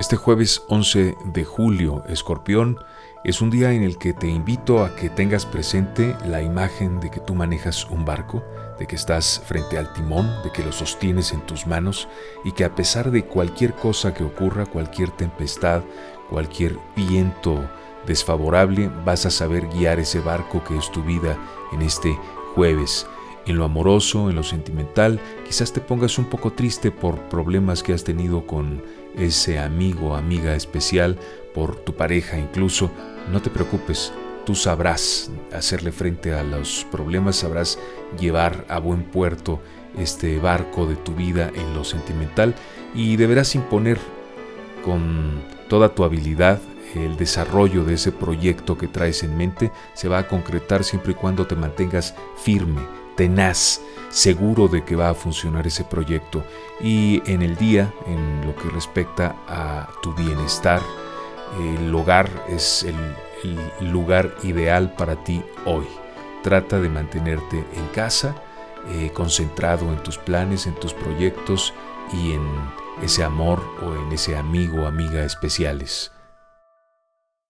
Este jueves 11 de julio, Escorpión, es un día en el que te invito a que tengas presente la imagen de que tú manejas un barco, de que estás frente al timón, de que lo sostienes en tus manos y que a pesar de cualquier cosa que ocurra, cualquier tempestad, cualquier viento desfavorable, vas a saber guiar ese barco que es tu vida en este jueves. En lo amoroso, en lo sentimental, quizás te pongas un poco triste por problemas que has tenido con ese amigo o amiga especial, por tu pareja incluso, no te preocupes, tú sabrás hacerle frente a los problemas, sabrás llevar a buen puerto este barco de tu vida en lo sentimental y deberás imponer con toda tu habilidad el desarrollo de ese proyecto que traes en mente. Se va a concretar siempre y cuando te mantengas firme, tenaz, seguro de que va a funcionar ese proyecto. Y en el día, en lo que respecta a tu bienestar, el hogar es el, lugar ideal para ti hoy. Trata de mantenerte en casa, eh, concentrado en tus planes, en tus proyectos y en ese amor o en ese amigo o amiga especiales.